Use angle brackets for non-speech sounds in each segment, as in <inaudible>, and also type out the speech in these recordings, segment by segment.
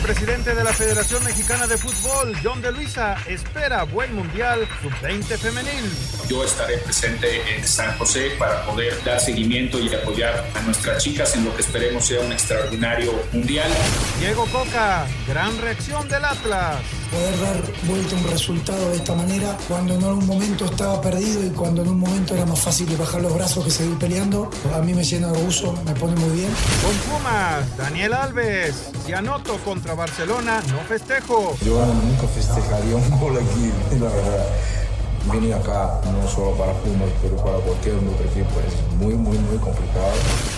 presidente de la Federación Mexicana de Fútbol, John de Luisa, espera buen mundial sub-20 femenil. Yo estaré presente en San José para poder dar seguimiento y apoyar a nuestras chicas en lo que esperemos sea un extraordinario mundial. Diego Coca, gran reacción del Atlas. Poder dar vuelta un resultado de esta manera cuando en algún momento estaba perdido y cuando en un momento era más fácil bajar los brazos que seguir peleando, a mí me llena de orgullo, me pone muy bien. Con Pumas, Daniel Alves, si anoto contra Barcelona, no festejo. Yo nunca festejaría un gol aquí, <laughs> la verdad venir acá no solo para Pumas, pero para cualquier otro equipo es muy, muy, muy complicado.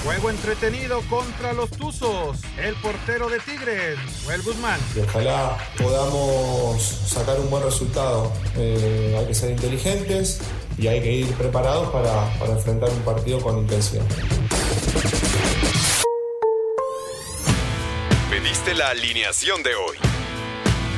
Juego entretenido contra los Tuzos. El portero de Tigres, Joel Guzmán. Y ojalá podamos sacar un buen resultado. Eh, hay que ser inteligentes y hay que ir preparados para, para enfrentar un partido con intención. Pediste la alineación de hoy.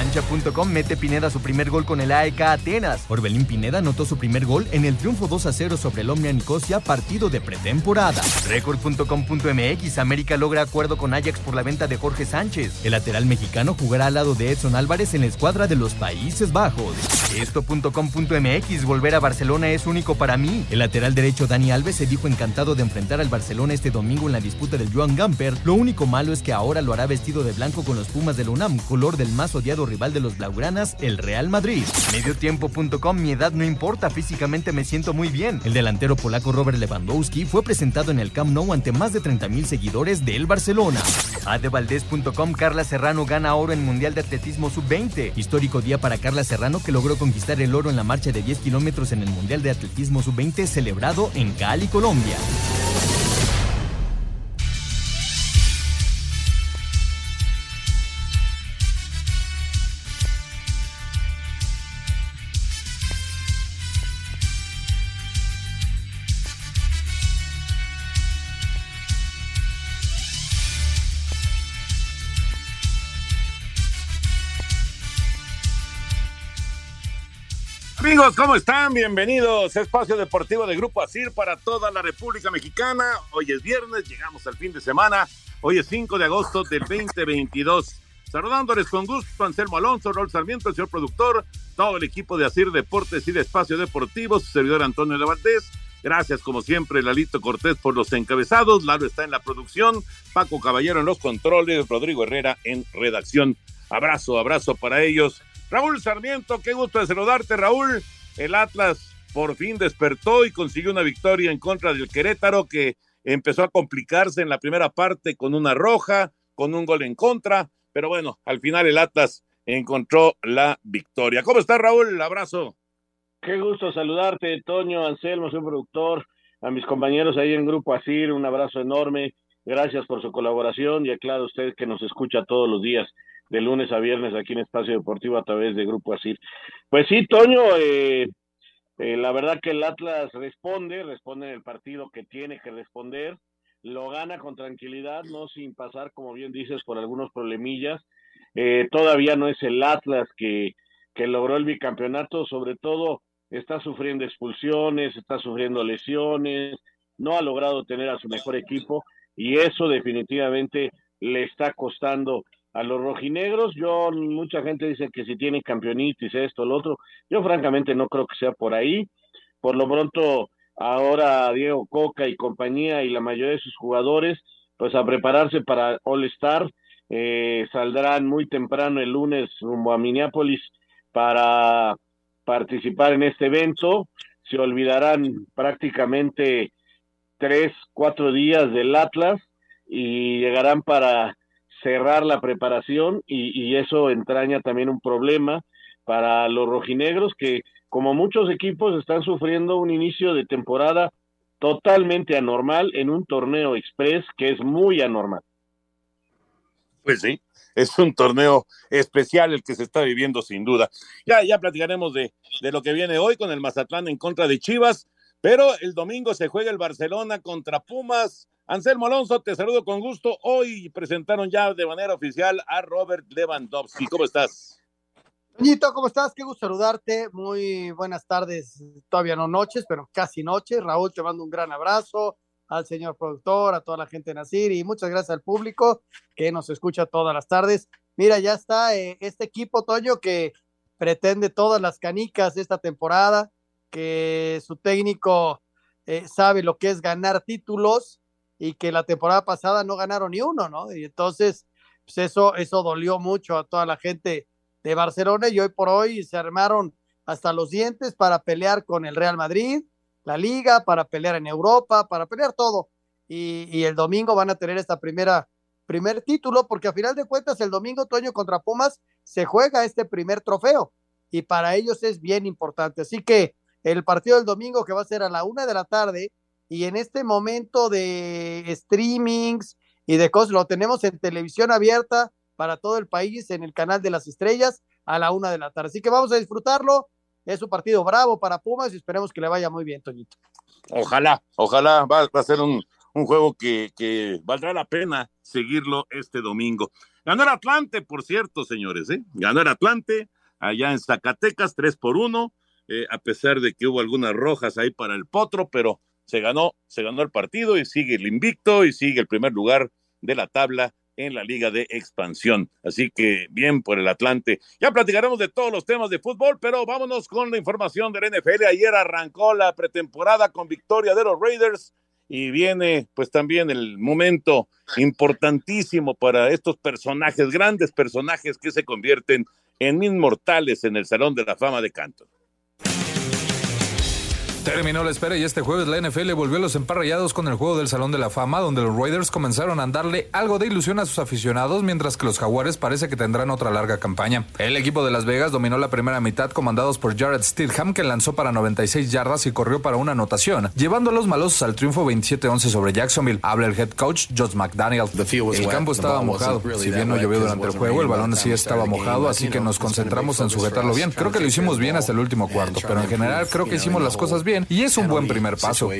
Cancha.com mete Pineda su primer gol con el AEK Atenas. Orbelín Pineda anotó su primer gol en el triunfo 2 a 0 sobre el Omnia Nicosia, partido de pretemporada. Record.com.mx América logra acuerdo con Ajax por la venta de Jorge Sánchez. El lateral mexicano jugará al lado de Edson Álvarez en la escuadra de los Países Bajos. Esto.com.mx Volver a Barcelona es único para mí. El lateral derecho Dani Alves se dijo encantado de enfrentar al Barcelona este domingo en la disputa del Joan Gamper. Lo único malo es que ahora lo hará vestido de blanco con los Pumas del UNAM, color del más odiado rival de los Blaugranas, el Real Madrid. Mediotiempo.com, mi edad no importa, físicamente me siento muy bien. El delantero polaco Robert Lewandowski fue presentado en el Camp Nou ante más de 30 mil seguidores del Barcelona. Adevaldez.com, Carla Serrano gana oro en Mundial de Atletismo Sub-20. Histórico día para Carla Serrano que logró conquistar el oro en la marcha de 10 kilómetros en el Mundial de Atletismo Sub-20 celebrado en Cali, Colombia. Amigos, ¿cómo están? Bienvenidos a Espacio Deportivo de Grupo ASIR para toda la República Mexicana. Hoy es viernes, llegamos al fin de semana. Hoy es 5 de agosto del 2022. Saludándoles con gusto, Anselmo Alonso, Rol Sarmiento, el señor productor, todo el equipo de ASIR Deportes y de Espacio Deportivo, su servidor Antonio Levaldés. Gracias, como siempre, Lalito Cortés por los encabezados. Lalo está en la producción, Paco Caballero en los controles, Rodrigo Herrera en redacción. Abrazo, abrazo para ellos. Raúl Sarmiento, qué gusto de saludarte, Raúl. El Atlas por fin despertó y consiguió una victoria en contra del Querétaro que empezó a complicarse en la primera parte con una roja, con un gol en contra, pero bueno, al final el Atlas encontró la victoria. ¿Cómo estás, Raúl? Abrazo. Qué gusto saludarte, Toño, Anselmo, soy productor, a mis compañeros ahí en Grupo Asir, un abrazo enorme. Gracias por su colaboración y aclaro usted que nos escucha todos los días de lunes a viernes aquí en Espacio Deportivo a través de Grupo Asir. Pues sí, Toño, eh, eh, la verdad que el Atlas responde, responde en el partido que tiene que responder, lo gana con tranquilidad, no sin pasar, como bien dices, por algunos problemillas. Eh, todavía no es el Atlas que, que logró el bicampeonato, sobre todo está sufriendo expulsiones, está sufriendo lesiones, no ha logrado tener a su mejor equipo y eso definitivamente le está costando a los rojinegros. Yo, mucha gente dice que si tienen campeonitis, esto, lo otro. Yo, francamente, no creo que sea por ahí. Por lo pronto, ahora Diego Coca y compañía y la mayoría de sus jugadores, pues a prepararse para All Star. Eh, saldrán muy temprano el lunes rumbo a Minneapolis para participar en este evento. Se olvidarán prácticamente tres, cuatro días del Atlas y llegarán para cerrar la preparación y, eso entraña también un problema para los rojinegros que como muchos equipos están sufriendo un inicio de temporada totalmente anormal en un torneo express que es muy anormal. Pues sí, es un torneo especial el que se está viviendo sin duda. Ya, ya platicaremos de, de lo que viene hoy con el Mazatlán en contra de Chivas, pero el domingo se juega el Barcelona contra Pumas. Anselmo Alonso, te saludo con gusto. Hoy presentaron ya de manera oficial a Robert Lewandowski. ¿Cómo estás? Toñito, ¿cómo estás? Qué gusto saludarte. Muy buenas tardes, todavía no noches, pero casi noches. Raúl, te mando un gran abrazo al señor productor, a toda la gente de Nacir y muchas gracias al público que nos escucha todas las tardes. Mira, ya está eh, este equipo, Toño, que pretende todas las canicas esta temporada, que su técnico eh, sabe lo que es ganar títulos y que la temporada pasada no ganaron ni uno, ¿no? Y entonces, pues eso, eso dolió mucho a toda la gente de Barcelona y hoy por hoy se armaron hasta los dientes para pelear con el Real Madrid, la liga, para pelear en Europa, para pelear todo. Y, el domingo van a tener esta primera, primer título, porque a final de cuentas el domingo, Toño, contra Pumas, se juega este primer trofeo y para ellos es bien importante. Así que el partido del domingo que va a ser a la una de la tarde y en este momento de streamings y de cosas, lo tenemos en televisión abierta para todo el país en el canal de las estrellas a la una de la tarde. Así que vamos a disfrutarlo. Es un partido bravo para Pumas y esperemos que le vaya muy bien, Toñito. Ojalá, ojalá va, a ser un, un juego que, que, valdrá la pena seguirlo este domingo. Ganó el Atlante, por cierto, señores, ¿eh? Ganó el Atlante allá en Zacatecas, 3 por 1, eh, a pesar de que hubo algunas rojas ahí para el Potro, pero se ganó, se ganó el partido y sigue el invicto y sigue el primer lugar de la tabla en la Liga de Expansión. Así que bien por el Atlante. Ya platicaremos de todos los temas de fútbol, pero vámonos con la información del NFL. Ayer arrancó la pretemporada con victoria de los Raiders y viene pues también el momento importantísimo para estos personajes, grandes personajes que se convierten en inmortales en el Salón de la Fama de Canton. Terminó la espera y este jueves la NFL volvió a los emparrillados con el juego del Salón de la Fama, donde los Raiders comenzaron a darle algo de ilusión a sus aficionados, mientras que los Jaguares parece que tendrán otra larga campaña. El equipo de Las Vegas dominó la primera mitad comandados por Jared Stidham, que lanzó para 96 yardas y corrió para una anotación, llevando a los malosos al triunfo 27-11 sobre Jacksonville. Habla el head coach Josh McDaniel. El campo estaba mojado. Si bien no llovió durante el juego, el balón sí estaba mojado, así que nos concentramos en sujetarlo bien. Creo que lo hicimos bien hasta el último cuarto, pero en general creo que hicimos las cosas bien y es un buen primer paso.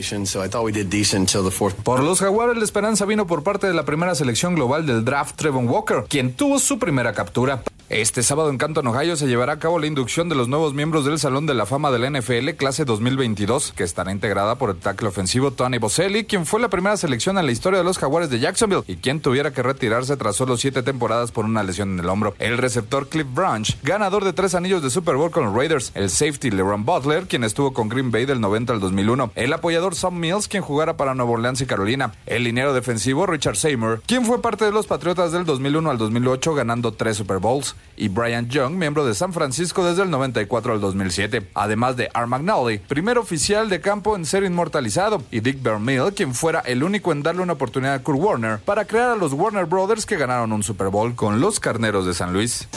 Por los Jaguares la esperanza vino por parte de la primera selección global del draft Trevon Walker, quien tuvo su primera captura. Este sábado en Canton, Ohio, se llevará a cabo la inducción de los nuevos miembros del Salón de la Fama del NFL clase 2022, que estará integrada por el tackle ofensivo Tony Boselli, quien fue la primera selección en la historia de los Jaguares de Jacksonville y quien tuviera que retirarse tras solo siete temporadas por una lesión en el hombro. El receptor Cliff Branch, ganador de tres anillos de Super Bowl con los Raiders. El safety LeRon Butler, quien estuvo con Green Bay del 90 al 2001. El apoyador Sam Mills, quien jugara para Nueva Orleans y Carolina. El liniero defensivo Richard Seymour, quien fue parte de los Patriotas del 2001 al 2008 ganando tres Super Bowls y Brian Young, miembro de San Francisco desde el 94 al 2007, además de Art McNally, primer oficial de campo en ser inmortalizado, y Dick Vermeil, quien fuera el único en darle una oportunidad a Kurt Warner para crear a los Warner Brothers que ganaron un Super Bowl con los Carneros de San Luis.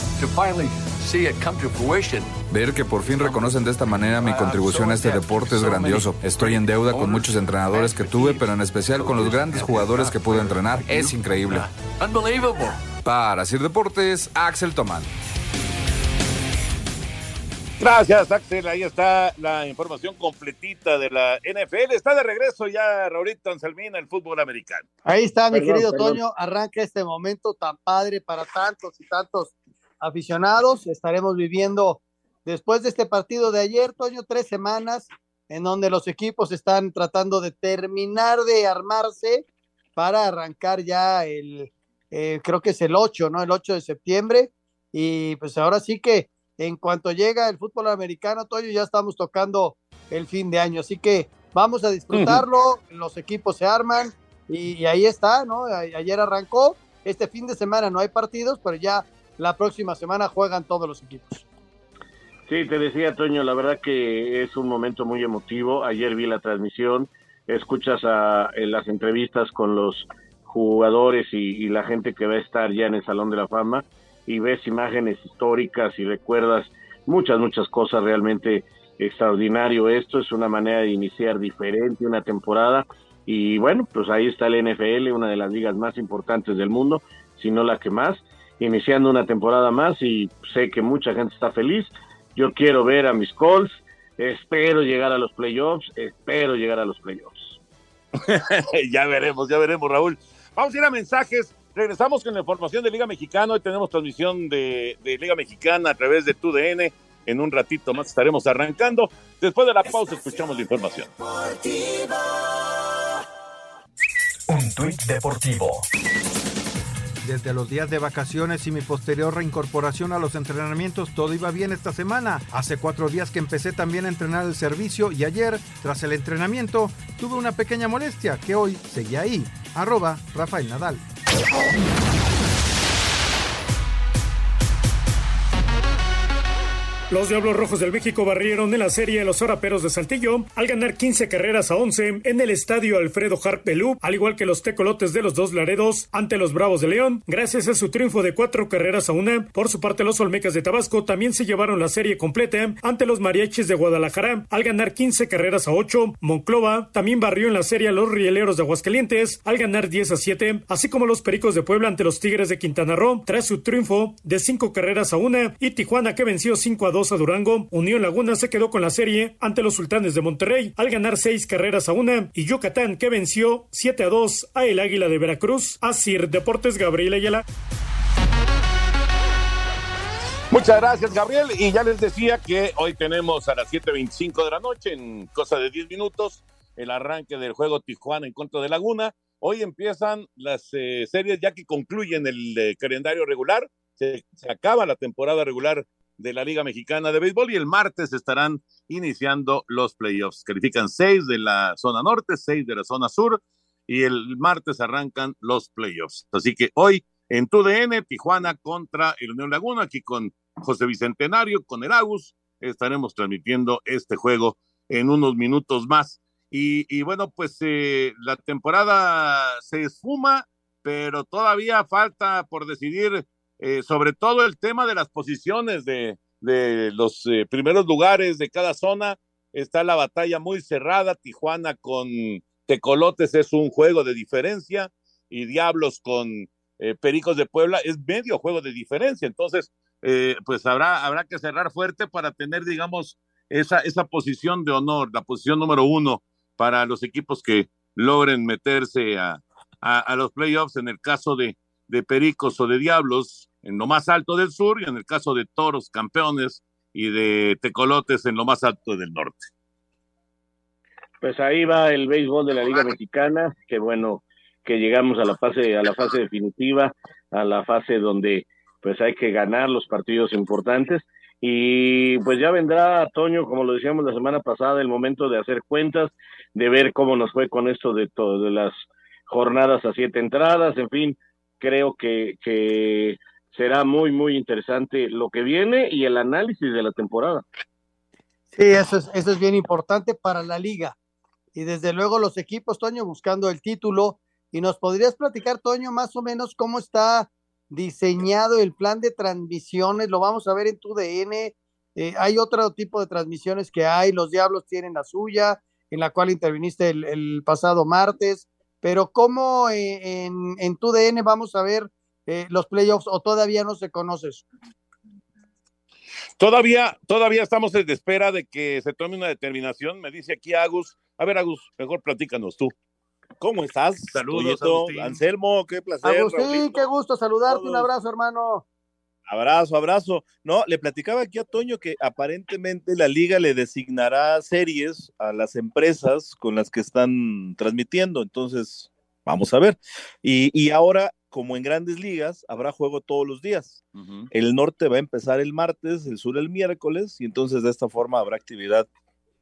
Ver que por fin reconocen de esta manera mi contribución a este deporte es grandioso. Estoy en deuda con muchos entrenadores que tuve, pero en especial con los grandes jugadores que pude entrenar. Es increíble. Para Sir Deportes, Axel Tomán. Gracias, Axel. Ahí está la información completita de la NFL. Está de regreso ya Raulito Anselmina, el fútbol americano. Ahí está, mi perdón, querido perdón. Toño. Arranca este momento tan padre para tantos y tantos aficionados. Estaremos viviendo después de este partido de ayer, Toño, tres semanas en donde los equipos están tratando de terminar de armarse para arrancar ya el, eh, creo que es el 8, ¿no? El 8 de septiembre. Y pues ahora sí que en cuanto llega el fútbol americano, Toyo, ya estamos tocando el fin de año. Así que vamos a disfrutarlo, uh -huh. los equipos se arman y, y, ahí está, ¿no? A ayer arrancó, este fin de semana no hay partidos, pero ya la próxima semana juegan todos los equipos. Sí, te decía, Toño, la verdad que es un momento muy emotivo. Ayer vi la transmisión, escuchas a, en las entrevistas con los jugadores y, y la gente que va a estar ya en el Salón de la Fama y ves imágenes históricas y recuerdas muchas, muchas cosas realmente extraordinario esto, es una manera de iniciar diferente una temporada y bueno, pues ahí está el NFL, una de las ligas más importantes del mundo, si no la que más, iniciando una temporada más y sé que mucha gente está feliz. Yo quiero ver a mis Colts, espero llegar a los playoffs, espero llegar a los playoffs. <laughs> ya veremos, ya veremos, Raúl. Vamos a ir a mensajes. Regresamos con la información de Liga Mexicana. Hoy tenemos transmisión de, de Liga Mexicana a través de TUDN. En un ratito más estaremos arrancando. Después de la pausa escuchamos la información. Un tuit deportivo. Desde los días de vacaciones y mi posterior reincorporación a los entrenamientos, todo iba bien esta semana. Hace cuatro días que empecé también a entrenar el servicio y ayer, tras el entrenamiento, tuve una pequeña molestia que hoy seguía ahí. Arroba Rafael Nadal. Los Diablos Rojos del México barrieron en la serie los Oraperos de Saltillo al ganar 15 carreras a 11 en el estadio Alfredo Harp al igual que los tecolotes de los dos Laredos ante los Bravos de León. Gracias a su triunfo de cuatro carreras a una, por su parte los Olmecas de Tabasco también se llevaron la serie completa ante los Mariachis de Guadalajara al ganar 15 carreras a 8. Monclova también barrió en la serie a los Rieleros de Aguascalientes al ganar 10 a 7, así como los Pericos de Puebla ante los Tigres de Quintana Roo tras su triunfo de cinco carreras a una y Tijuana que venció 5 a 2 a Durango, Unión Laguna se quedó con la serie ante los Sultanes de Monterrey al ganar seis carreras a una y Yucatán que venció 7 a 2 a el Águila de Veracruz. Asir Deportes Gabriel Ayala. Muchas gracias, Gabriel. Y ya les decía que hoy tenemos a las 7.25 de la noche, en cosa de 10 minutos, el arranque del juego Tijuana en contra de Laguna. Hoy empiezan las eh, series ya que concluyen el eh, calendario regular. Se, acaba la temporada regular de la Liga Mexicana de Béisbol y el martes estarán iniciando los playoffs. Califican seis de la zona norte, seis de la zona sur y el martes arrancan los playoffs. Así que hoy en TUDN, Tijuana contra el Unión Laguna, aquí con José Bicentenario, con el Agus, estaremos transmitiendo este juego en unos minutos más. Y, bueno, pues eh, la temporada se esfuma, pero todavía falta por decidir eh, sobre todo el tema de las posiciones de, de los eh, primeros lugares de cada zona. Está la batalla muy cerrada. Tijuana con Tecolotes es un juego de diferencia y Diablos con eh, Pericos de Puebla es medio juego de diferencia. Entonces, pues habrá, habrá que cerrar fuerte para tener, digamos, esa, esa posición de honor, la posición número uno para los equipos que logren meterse a, a, a los playoffs. En el caso de, de Pericos o de Diablos, en lo más alto del sur y en el caso de Toros campeones y de Tecolotes en lo más alto del norte. Pues ahí va el béisbol de la Liga Mexicana, que bueno que llegamos a la fase a la fase definitiva, a la fase donde pues hay que ganar los partidos importantes y pues ya vendrá Toño, como lo decíamos la semana pasada, el momento de hacer cuentas, de ver cómo nos fue con esto de todo de las jornadas a siete entradas, en fin, creo que, que será muy, muy interesante lo que viene y el análisis de la temporada. Sí, eso es, eso es bien importante para la liga. Y desde luego los equipos, Toño, buscando el título. Y nos podrías platicar, Toño, más o menos cómo está diseñado el plan de transmisiones. Lo vamos a ver en tu DN. Eh, hay otro tipo de transmisiones que hay. Los Diablos tienen la suya, en la cual interviniste el, pasado martes. Pero ¿cómo eh, en, en tu DN vamos a ver eh, los playoffs o todavía no se conoce eso? Todavía, todavía estamos en espera de que se tome una determinación. Me dice aquí Agus. A ver, Agus, mejor platícanos tú. ¿Cómo estás? Saludos, Anselmo, qué placer. Agustín, qué gusto saludarte. Todos. Un abrazo, hermano. Abrazo, abrazo. No, le platicaba aquí a Toño que aparentemente la liga le designará series a las empresas con las que están transmitiendo. Entonces, vamos a ver. Y, y ahora como en grandes ligas, habrá juego todos los días. Uh -huh. El norte va a empezar el martes, el sur el miércoles, y entonces de esta forma habrá actividad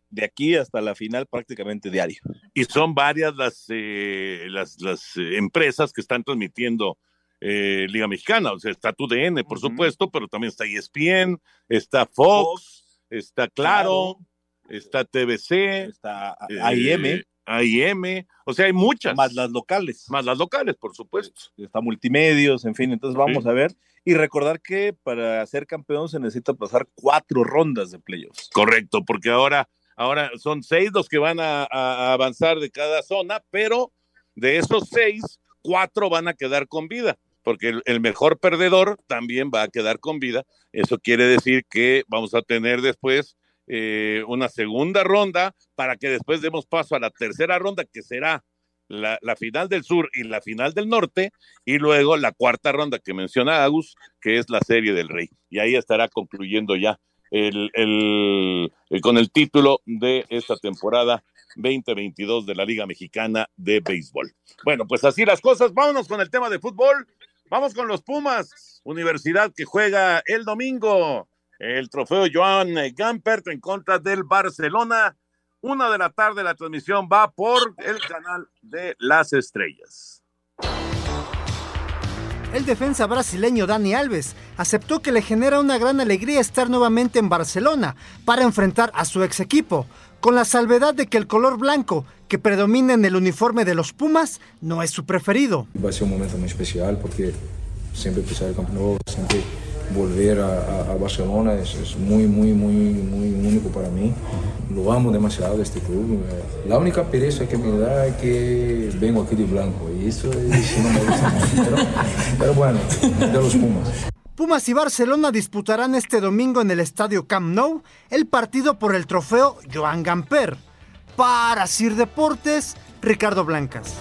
de aquí hasta la final prácticamente diario. Y son varias las, eh, las, las eh, empresas que están transmitiendo eh, Liga Mexicana. O sea, está TUDN, por uh -huh. supuesto, pero también está ESPN, está Fox, Fox está Claro, claro, está TBC, está AIM. AIM, o sea, hay muchas. Más las locales. Más las locales, por supuesto. Está multimedios, en fin, entonces vamos a ver. Y recordar que para ser campeón se necesita pasar cuatro rondas de playoffs. Correcto, porque ahora, ahora son seis los que van a, a avanzar de cada zona, pero de esos seis, cuatro van a quedar con vida porque el, el, mejor perdedor también va a quedar con vida. Eso quiere decir que vamos a tener después eh, una segunda ronda para que después demos paso a la tercera ronda, que será la, final del sur y la final del norte, y luego la cuarta ronda que menciona Agus, que es la serie del rey. Y ahí estará concluyendo ya el, el con el título de esta temporada 2022 de la Liga Mexicana de Béisbol. Bueno, pues así las cosas. Vámonos con el tema de fútbol. Vamos con los Pumas, universidad que juega el domingo. El trofeo Joan Gampert en contra del Barcelona. Una de la tarde la transmisión va por el canal de las estrellas. El defensa brasileño Dani Alves aceptó que le genera una gran alegría estar nuevamente en Barcelona para enfrentar a su ex equipo, con la salvedad de que el color blanco que predomina en el uniforme de los Pumas no es su preferido. Va a ser un momento muy especial porque siempre pisar el Camp Nou, siempre volver a, a, a Barcelona es, es, muy, muy, muy, muy único para mí. Lo amo demasiado este club. La única pereza que me da es que vengo aquí de blanco y eso, eso no me gusta mucho. Pero, pero bueno, de los Pumas. Pumas y Barcelona disputarán este domingo en el estadio Camp Nou el partido por el trofeo Joan Gamper. Para Sir Deportes, Ricardo Blancas.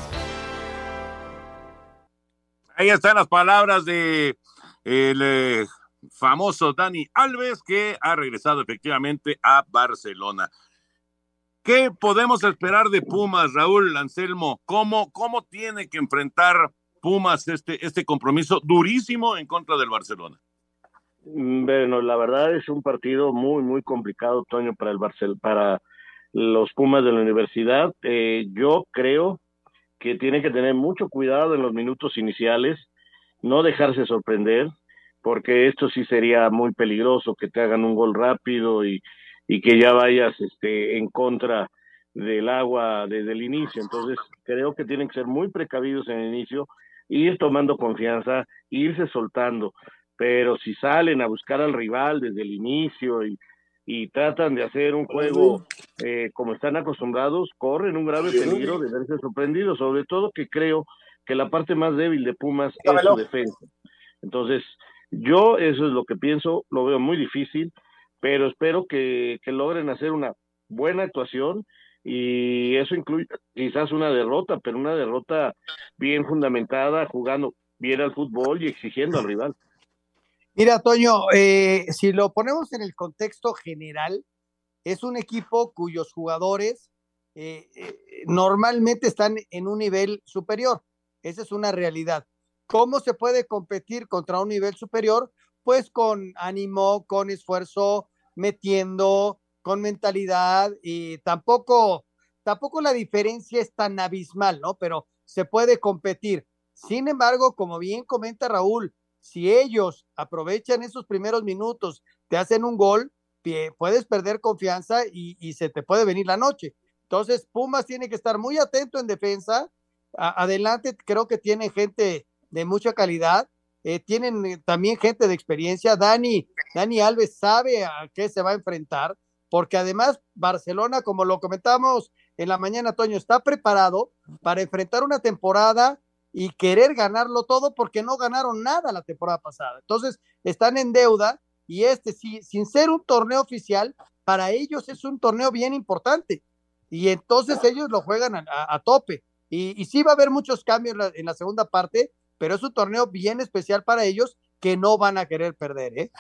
Ahí están las palabras de el eh, famoso Dani Alves que ha regresado efectivamente a Barcelona. ¿Qué podemos esperar de Pumas, Raúl Anselmo? ¿Cómo, cómo tiene que enfrentar Pumas este, este compromiso durísimo en contra del Barcelona? Bueno, la verdad es un partido muy, muy complicado, Toño, para el Barcel para los Pumas de la universidad. Eh, yo creo que tiene que tener mucho cuidado en los minutos iniciales, no dejarse sorprender, porque esto sí sería muy peligroso, que te hagan un gol rápido y, y que ya vayas este, en contra del agua desde el inicio. Entonces, creo que tienen que ser muy precavidos en el inicio, ir tomando confianza, irse soltando. Pero si salen a buscar al rival desde el inicio y, y tratan de hacer un juego eh, como están acostumbrados, corren un grave peligro de verse sorprendidos, sobre todo que creo que la parte más débil de Pumas es su defensa. Entonces, yo eso es lo que pienso, lo veo muy difícil, pero espero que, logren hacer una buena actuación y eso incluye quizás una derrota, pero una derrota bien fundamentada, jugando bien al fútbol y exigiendo al rival. Mira, Toño, eh, si lo ponemos en el contexto general, es un equipo cuyos jugadores eh, eh, normalmente están en un nivel superior. Esa es una realidad. ¿Cómo se puede competir contra un nivel superior? Pues con ánimo, con esfuerzo, metiendo, con mentalidad y tampoco, tampoco la diferencia es tan abismal, ¿no? Pero se puede competir. Sin embargo, como bien comenta Raúl, si ellos aprovechan esos primeros minutos, te hacen un gol, puedes perder confianza y, se te puede venir la noche. Entonces, Pumas tiene que estar muy atento en defensa. Adelante, creo que tiene gente de mucha calidad. Eh, tienen también gente de experiencia. Dani, Dani Alves sabe a qué se va a enfrentar, porque además Barcelona, como lo comentamos en la mañana, Toño, está preparado para enfrentar una temporada y querer ganarlo todo porque no ganaron nada la temporada pasada. Entonces, están en deuda y este, sí, sin ser un torneo oficial, para ellos es un torneo bien importante. Y entonces ellos lo juegan a, tope. Y, y, sí va a haber muchos cambios en la, segunda parte, pero es un torneo bien especial para ellos que no van a querer perder, ¿eh?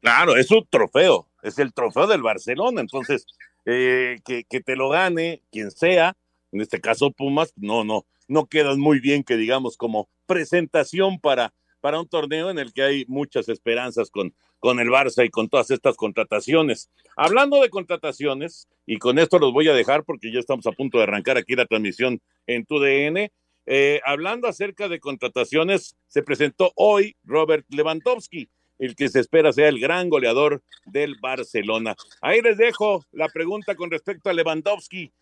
Claro, es un trofeo, es el trofeo del Barcelona, entonces eh, que, que, te lo gane quien sea, en este caso Pumas, no, no, no quedan muy bien que digamos como presentación para, para un torneo en el que hay muchas esperanzas con, con el Barça y con todas estas contrataciones. Hablando de contrataciones, y con esto los voy a dejar porque ya estamos a punto de arrancar aquí la transmisión en tu DN. Eh, hablando acerca de contrataciones, se presentó hoy Robert Lewandowski, el que se espera sea el gran goleador del Barcelona. Ahí les dejo la pregunta con respecto a Lewandowski.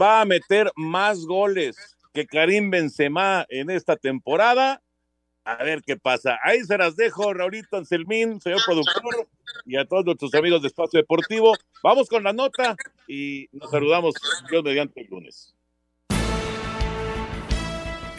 va a meter más goles que Karim Benzema en esta temporada. A ver qué pasa. Ahí se las dejo, Raulito Anselmín, señor productor, y a todos nuestros amigos de Espacio Deportivo. Vamos con la nota y nos saludamos Dios mediante el lunes.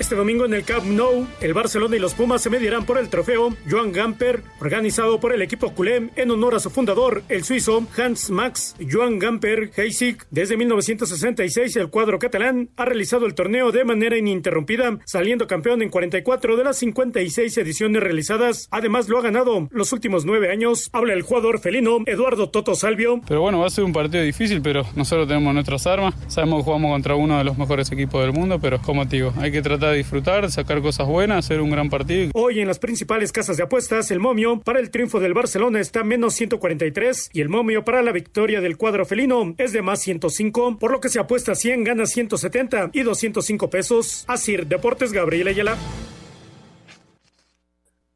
Este domingo en el Camp Nou, el Barcelona y los Pumas se medirán por el trofeo Joan Gamper, organizado por el equipo culé en honor a su fundador, el suizo Hans Max Joan Gamper Heisig. Desde 1966, el cuadro catalán ha realizado el torneo de manera ininterrumpida, saliendo campeón en 44 de las 56 ediciones realizadas. Además, lo ha ganado los últimos nueve años. Habla el jugador felino Eduardo Toto Salvio. Pero bueno, va a ser un partido difícil, pero nosotros tenemos nuestras armas. Sabemos que jugamos contra uno de los mejores equipos del mundo, pero como te digo, hay que tratar disfrutar, sacar cosas buenas, hacer un gran partido. Hoy en las principales casas de apuestas, el momio para el triunfo del Barcelona está menos 143 y el momio para la victoria del cuadro felino es de más 105, por lo que se apuesta 100 gana 170 y 205 pesos. Así, Deportes Gabriel Ayala.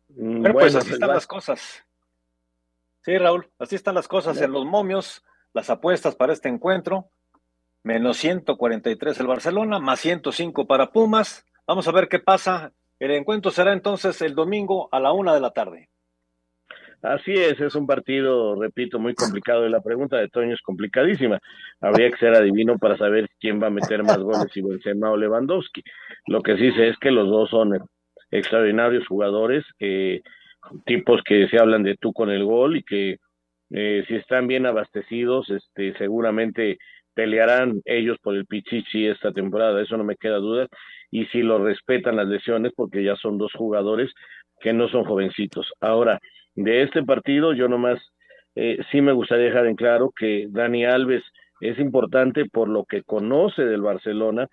Bueno, pues así están las cosas. Sí, Raúl, así están las cosas en los momios, las apuestas para este encuentro menos 143 el Barcelona, más 105 para Pumas. Vamos a ver qué pasa. El encuentro será entonces el domingo a la una de la tarde. Así es, es un partido, repito, muy complicado y la pregunta de Toño es complicadísima. Habría que ser adivino para saber quién va a meter más goles, si Benzema o Lewandowski. Lo que sí sé es que los dos son extraordinarios jugadores, eh, tipos que se hablan de tú con el gol y que eh, si están bien abastecidos, este, seguramente pelearán ellos por el Pichichi esta temporada, eso no me queda duda, y si lo respetan las lesiones, porque ya son dos jugadores que no son jovencitos. Ahora, de este partido, yo nomás eh, sí me gustaría dejar en claro que Dani Alves es importante por lo que conoce del Barcelona,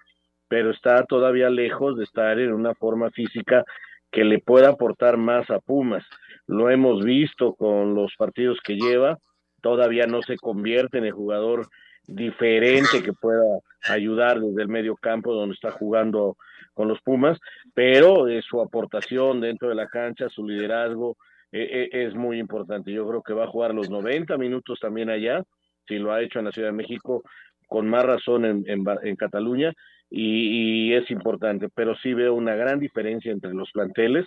pero está todavía lejos de estar en una forma física que le pueda aportar más a Pumas. Lo hemos visto con los partidos que lleva, todavía no se convierte en el jugador diferente que pueda ayudar desde el medio campo donde está jugando con los Pumas, pero eh, su aportación dentro de la cancha, su liderazgo eh, eh, es muy importante. Yo creo que va a jugar los 90 minutos también allá, si lo ha hecho en la Ciudad de México, con más razón en, en, Cataluña, y, es importante, pero sí veo una gran diferencia entre los planteles,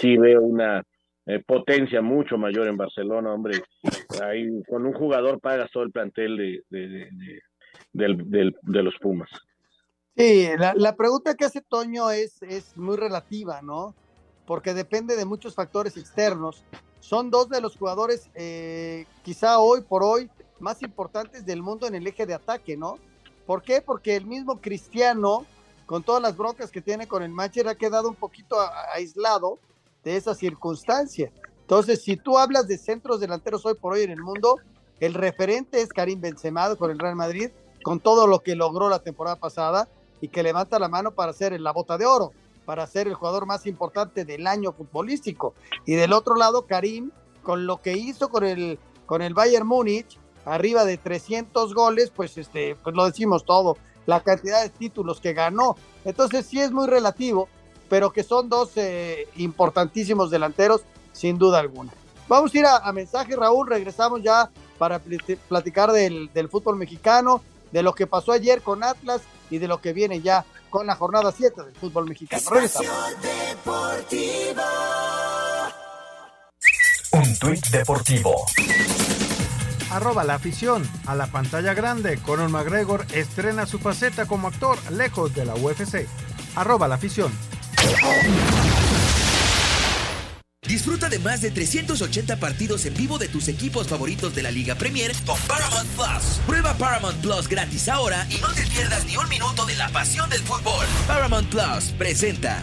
sí veo una potencia mucho mayor en Barcelona, hombre, ahí con un jugador pagas todo el plantel de, de, de los Pumas. Sí, la, pregunta que hace Toño es, es muy relativa, ¿no? Porque depende de muchos factores externos. Son dos de los jugadores, eh, quizá hoy por hoy, más importantes del mundo en el eje de ataque, ¿no? ¿Por qué? Porque el mismo Cristiano, con todas las broncas que tiene con el Manchester, ha quedado un poquito aislado de esa circunstancia. Entonces, si tú hablas de centros delanteros hoy por hoy en el mundo, el referente es Karim Benzema con el Real Madrid, con todo lo que logró la temporada pasada y que levanta la mano para ser la bota de oro, para ser el jugador más importante del año futbolístico. Y del otro lado, Karim, con lo que hizo con el, con el Bayern Múnich, arriba de 300 goles, pues, este, pues lo decimos todo, la cantidad de títulos que ganó. Entonces sí es muy relativo, pero que son dos eh, importantísimos delanteros, sin duda alguna. Vamos a ir a, mensaje, Raúl, regresamos ya para platicar del, del fútbol mexicano, de lo que pasó ayer con Atlas y de lo que viene ya con la jornada 7 del fútbol mexicano. Un tuit deportivo. Arroba la afición. A la pantalla grande, Conor McGregor estrena su faceta como actor lejos de la UFC. Arroba la afición. Disfruta de más de 380 partidos en vivo de tus equipos favoritos de la Liga Premier con Paramount Plus. Prueba Paramount Plus gratis ahora y no te pierdas ni un minuto de la pasión del fútbol. Paramount Plus presenta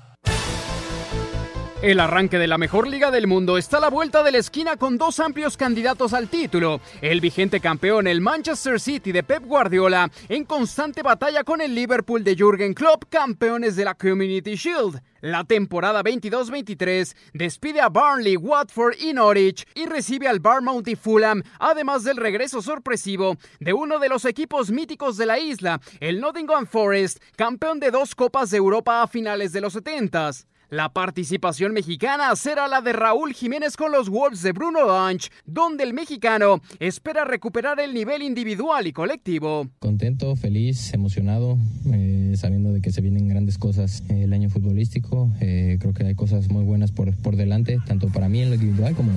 El arranque de la mejor liga del mundo está a la vuelta de la esquina con dos amplios candidatos al título. El vigente campeón, el Manchester City de Pep Guardiola, en constante batalla con el Liverpool de Jürgen Klopp, campeones de la Community Shield. La temporada 22-23 despide a Burnley, Watford y Norwich y recibe al Bournemouth y Fulham, además del regreso sorpresivo de uno de los equipos míticos de la isla, el Nottingham Forest, campeón de dos Copas de Europa a finales de los 70s. La participación mexicana será la de Raúl Jiménez con los Wolves de Bruno Lange, donde el mexicano espera recuperar el nivel individual y colectivo. Contento, feliz, emocionado, eh, sabiendo de que se vienen grandes cosas el año futbolístico. Eh, creo que hay cosas muy buenas por, por delante, tanto para mí en lo individual como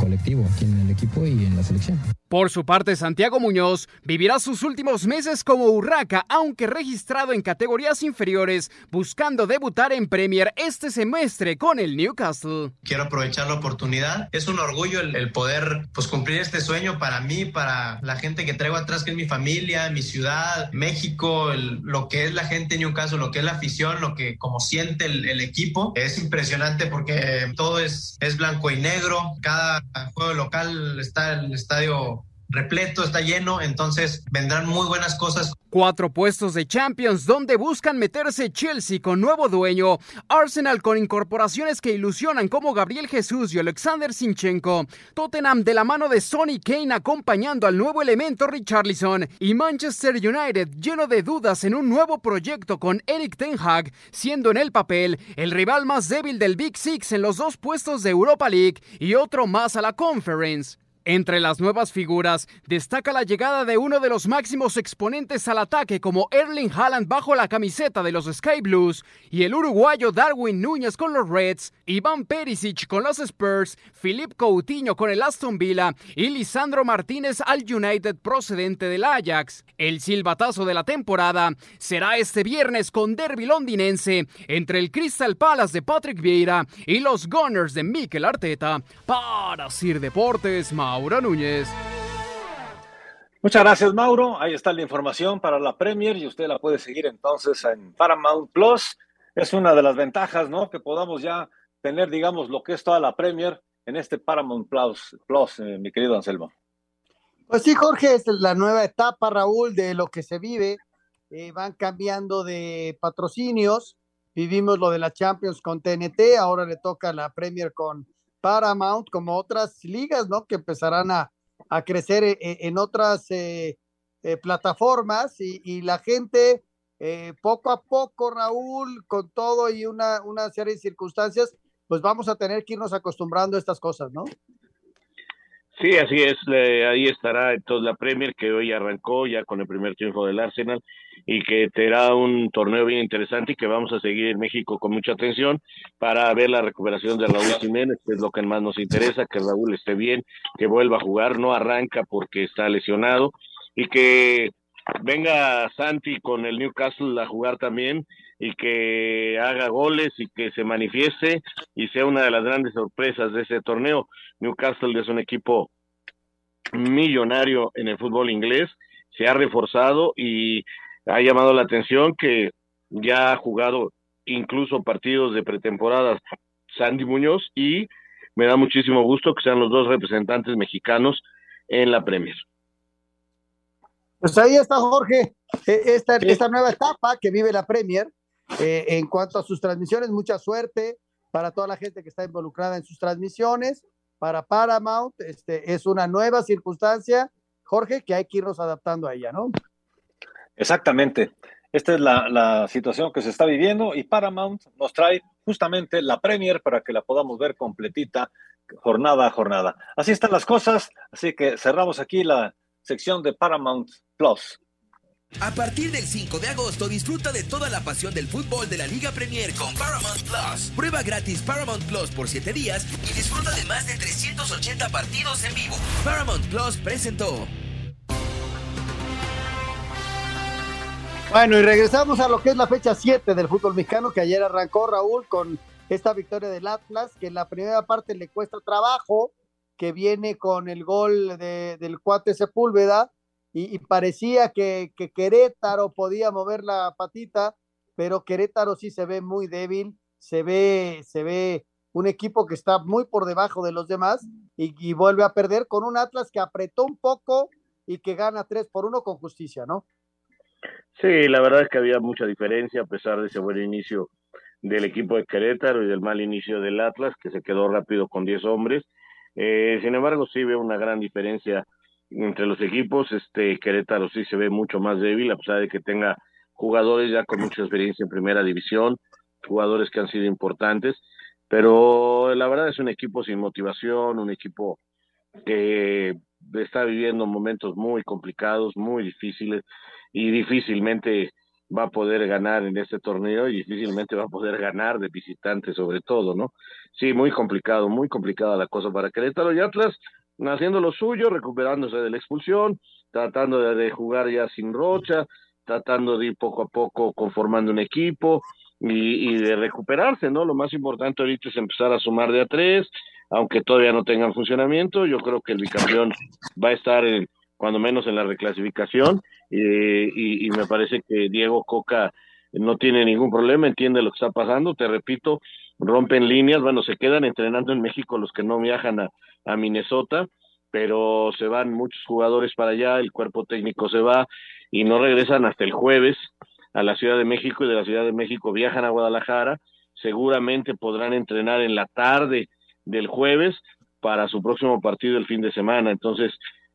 colectivo, aquí en el equipo y en la selección. Por su parte, Santiago Muñoz vivirá sus últimos meses como Urraca, aunque registrado en categorías inferiores, buscando debutar en Premier este semestre con el Newcastle. Quiero aprovechar la oportunidad. Es un orgullo el, poder pues, cumplir este sueño para mí, para la gente que traigo atrás, que es mi familia, mi ciudad, México, lo que es la gente de Newcastle, lo que es la afición, lo que como siente el, el equipo. Es impresionante porque todo es, es blanco y negro. Cada juego local está el estadio repleto, está lleno, entonces vendrán muy buenas cosas. Cuatro puestos de Champions donde buscan meterse Chelsea con nuevo dueño, Arsenal con incorporaciones que ilusionan como Gabriel Jesús y Alexander Sinchenko, Tottenham de la mano de Sonny Kane acompañando al nuevo elemento Richarlison y Manchester United lleno de dudas en un nuevo proyecto con Eric Ten Hag siendo en el papel el rival más débil del Big Six en los dos puestos de Europa League y otro más a la Conference. Entre las nuevas figuras destaca la llegada de uno de los máximos exponentes al ataque como Erling Haaland bajo la camiseta de los Sky Blues y el uruguayo Darwin Núñez con los Reds, Iván Perisic con los Spurs, Philip Coutinho con el Aston Villa y Lisandro Martínez al United procedente del Ajax. El silbatazo de la temporada será este viernes con derby londinense entre el Crystal Palace de Patrick Vieira y los Gunners de Mikel Arteta. Para Sir Deportes, Mauro Núñez. Muchas gracias, Mauro. Ahí está la información para la Premier y usted la puede seguir entonces en Paramount Plus. Es una de las ventajas, ¿no? Que podamos ya tener, digamos, lo que es toda la Premier en este Paramount Plus, Plus eh, mi querido Anselmo. Pues sí, Jorge, es la nueva etapa, Raúl, de lo que se vive. Eh, van cambiando de patrocinios. Vivimos lo de la Champions con TNT, ahora le toca la Premier con Paramount, como otras ligas, ¿no? Que empezarán a, crecer e, e, en, otras eh, eh, plataformas y, la gente, eh, poco a poco, Raúl, con todo y una, una serie de circunstancias, pues vamos a tener que irnos acostumbrando a estas cosas, ¿no? Sí, así es. ahí estará entonces la Premier que hoy arrancó ya con el primer triunfo del Arsenal y que será un torneo bien interesante y que vamos a seguir en México con mucha atención para ver la recuperación de Raúl Jiménez, que es lo que más nos interesa, que Raúl esté bien, que vuelva a jugar, no arranca porque está lesionado y que venga Santi con el Newcastle a jugar también y que haga goles y que se manifieste y sea una de las grandes sorpresas de ese torneo. Newcastle es un equipo millonario en el fútbol inglés, se ha reforzado y ha llamado la atención que ya ha jugado incluso partidos de pretemporada Sandy Muñoz y me da muchísimo gusto que sean los dos representantes mexicanos en la Premier. Pues ahí está Jorge, e, esta, esta nueva etapa que vive la Premier eh, en cuanto a sus transmisiones, mucha suerte para toda la gente que está involucrada en sus transmisiones, para Paramount, este, es una nueva circunstancia, Jorge, que hay que irnos adaptando a ella, ¿no? Exactamente. Esta es la, la, situación que se está viviendo y Paramount nos trae justamente la Premier para que la podamos ver completita jornada a jornada. Así están las cosas, así que cerramos aquí la sección de Paramount Plus. A partir del 5 de agosto disfruta de toda la pasión del fútbol de la Liga Premier con Paramount Plus. Prueba gratis Paramount Plus por 7 días y disfruta de más de 380 partidos en vivo. Paramount Plus presentó. Bueno, y regresamos a lo que es la fecha 7 del fútbol mexicano que ayer arrancó Raúl con esta victoria del Atlas, que en la primera parte le cuesta trabajo, que viene con el gol de, del cuate Sepúlveda y, parecía que, Querétaro podía mover la patita, pero Querétaro sí se ve muy débil, se ve, se ve un equipo que está muy por debajo de los demás y, vuelve a perder con un Atlas que apretó un poco y que gana 3 por 1 con justicia, ¿no? Sí, la verdad es que había mucha diferencia a pesar de ese buen inicio del equipo de Querétaro y del mal inicio del Atlas, que se quedó rápido con 10 hombres. Eh, sin embargo, sí veo una gran diferencia entre los equipos. Este Querétaro sí se ve mucho más débil, a pesar de que tenga jugadores ya con mucha experiencia en primera división, jugadores que han sido importantes, pero la verdad es un equipo sin motivación, un equipo que está viviendo momentos muy complicados, muy difíciles y difícilmente va a poder ganar en este torneo y difícilmente va a poder ganar de visitante sobre todo, ¿no? Sí, muy complicado, muy complicada la cosa para Querétaro y Atlas haciendo lo suyo, recuperándose de la expulsión, tratando de, jugar ya sin rocha, tratando de ir poco a poco conformando un equipo y, de recuperarse, ¿no? Lo más importante ahorita es empezar a sumar de a tres, aunque todavía no tengan funcionamiento, yo creo que el bicampeón va a estar en, cuando menos en la reclasificación eh, y, y me parece que Diego Coca no tiene ningún problema, entiende lo que está pasando, te repito, rompen líneas, bueno, se quedan entrenando en México los que no viajan a, a Minnesota, pero se van muchos jugadores para allá, el cuerpo técnico se va y no regresan hasta el jueves a la Ciudad de México y de la Ciudad de México viajan a Guadalajara, seguramente podrán entrenar en la tarde del jueves para su próximo partido el fin de semana, entonces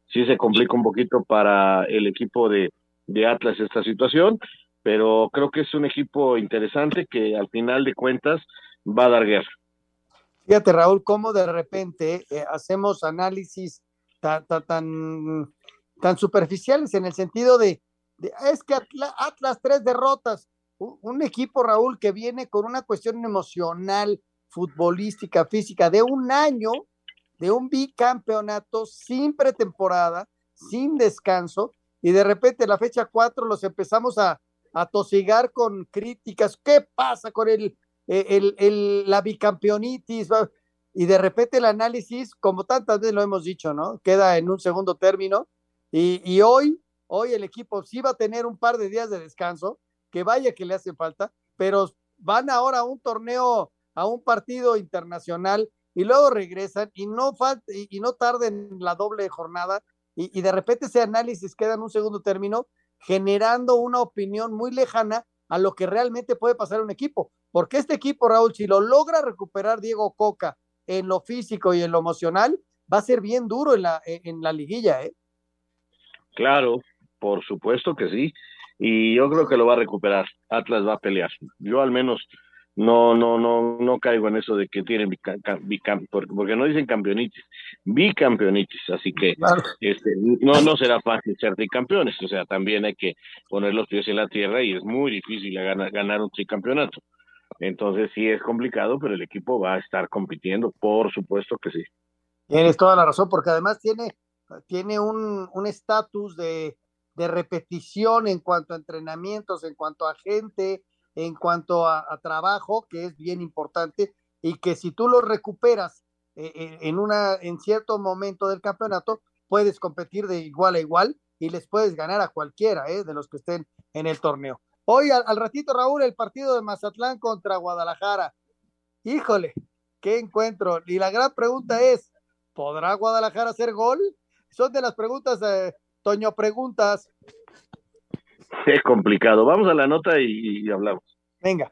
sí se complica un poquito para el equipo de, de Atlas esta situación, pero creo que es un equipo interesante que al final de cuentas va a dar guerra. Fíjate, Raúl, cómo de repente eh, hacemos análisis tan, tan, tan, superficiales en el sentido de, es que Atlas, tres derrotas, un, equipo, Raúl, que viene con una cuestión emocional, futbolística, física, de un año, de un bicampeonato sin pretemporada, sin descanso, y de repente la fecha cuatro los empezamos a, a tosigar con críticas. ¿Qué pasa con el eh, el, el, la bicampeonitis, y de repente el análisis, como tantas veces lo hemos dicho, ¿no? Queda en un segundo término, y, y hoy, hoy el equipo sí va a tener un par de días de descanso, que vaya que le hace falta, pero van ahora a un torneo, a un partido internacional, y luego regresan y no falta, y, no tarden la doble jornada, y, y de repente ese análisis queda en un segundo término, generando una opinión muy lejana a lo que realmente puede pasar un equipo. Porque este equipo, Raúl, si lo logra recuperar Diego Coca en lo físico y en lo emocional, va a ser bien duro en la, en la liguilla, ¿eh? Claro, por supuesto que sí. Y yo creo que lo va a recuperar. Atlas va a pelear. Yo al menos no, no, no, no caigo en eso de que tienen bicampeonitis, porque no dicen campeonitis, bicampeonitis, así que este, no, no será fácil ser tricampeones, o sea, también hay que poner los pies en la tierra y es muy difícil ganar, ganar un tricampeonato. Entonces sí es complicado, pero el equipo va a estar compitiendo, por supuesto que sí. Tienes toda la razón, porque además tiene, tiene un estatus de, de repetición en cuanto a entrenamientos, en cuanto a gente, en cuanto a, trabajo, que es bien importante, y que si tú lo recuperas eh, eh, en, una, en cierto momento del campeonato, puedes competir de igual a igual y les puedes ganar a cualquiera eh, de los que estén en el torneo. Hoy al, ratito, Raúl, el partido de Mazatlán contra Guadalajara. Híjole, qué encuentro. Y la gran pregunta es, ¿podrá Guadalajara hacer gol? Son de las preguntas, Toño, preguntas. Es complicado. Vamos a la nota y, y hablamos. Venga.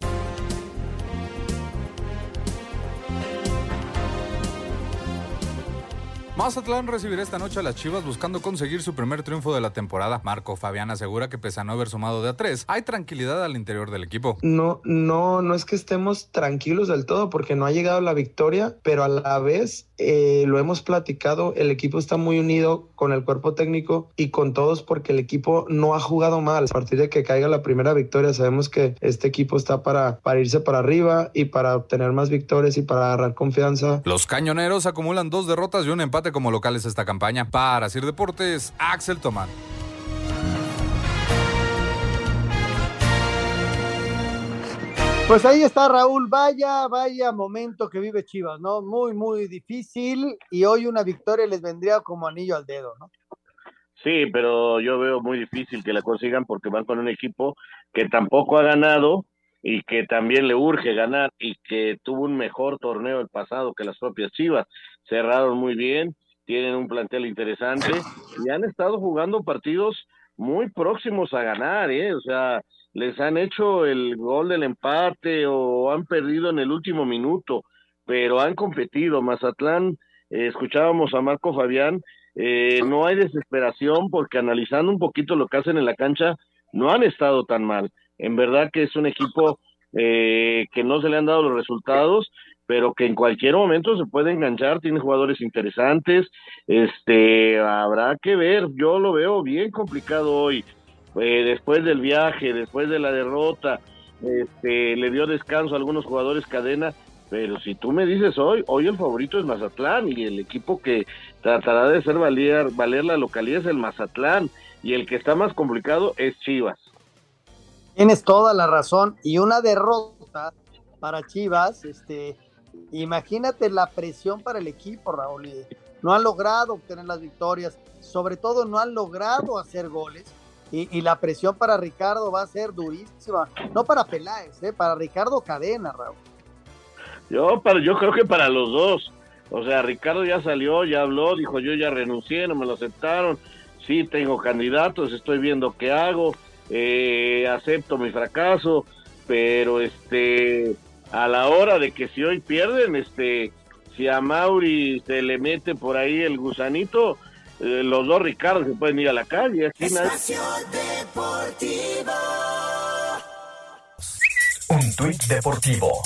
Mazatlán recibirá esta noche a las Chivas buscando conseguir su primer triunfo de la temporada. Marco Fabián asegura que pese a no haber sumado de a tres, hay tranquilidad al interior del equipo. No, no, no es que estemos tranquilos del todo porque no ha llegado la victoria, pero a la vez eh, lo hemos platicado, el equipo está muy unido con el cuerpo técnico y con todos porque el equipo no ha jugado mal. A partir de que caiga la primera victoria, sabemos que este equipo está para, irse para arriba y para obtener más victorias y para agarrar confianza. Los cañoneros acumulan dos derrotas y un empate como locales esta campaña. Para Sir Deportes, Axel Tomán. Pues ahí está Raúl, vaya, vaya momento que vive Chivas, ¿no? Muy, muy difícil y hoy una victoria les vendría como anillo al dedo, ¿no? Sí, pero yo veo muy difícil que la consigan porque van con un equipo que tampoco ha ganado y que también le urge ganar y que tuvo un mejor torneo el pasado que las propias Chivas. Cerraron muy bien, tienen un plantel interesante y han estado jugando partidos muy próximos a ganar, ¿eh? O sea, les han hecho el gol del empate o han perdido en el último minuto, pero han competido. Mazatlán, eh, escuchábamos a Marco Fabián, eh, no hay desesperación porque analizando un poquito lo que hacen en la cancha, no han estado tan mal. En verdad que es un equipo eh, que no se le han dado los resultados, pero que en cualquier momento se puede enganchar, tiene jugadores interesantes, este, habrá que ver, yo lo veo bien complicado hoy, eh, después del viaje, después de la derrota, este, le dio descanso a algunos jugadores cadena, pero si tú me dices hoy, hoy el favorito es Mazatlán y el equipo que tratará de hacer valer, valer la localidad es el Mazatlán y el que está más complicado es Chivas. Tienes toda la razón y una derrota para Chivas, este, imagínate la presión para el equipo, Raúl. No han logrado obtener las victorias, sobre todo no han logrado hacer goles. Y, la presión para Ricardo va a ser durísima. No para Peláez, ¿eh? para Ricardo Cadena, Raúl. Yo, para, yo creo que para los dos. O sea, Ricardo ya salió, ya habló, dijo yo ya renuncié, no me lo aceptaron. Sí, tengo candidatos, estoy viendo qué hago, eh, acepto mi fracaso, pero este a la hora de que si hoy pierden, este, si a Mauri se le mete por ahí el gusanito, eh, los dos Ricardo se pueden ir a la calle. Un tuit deportivo.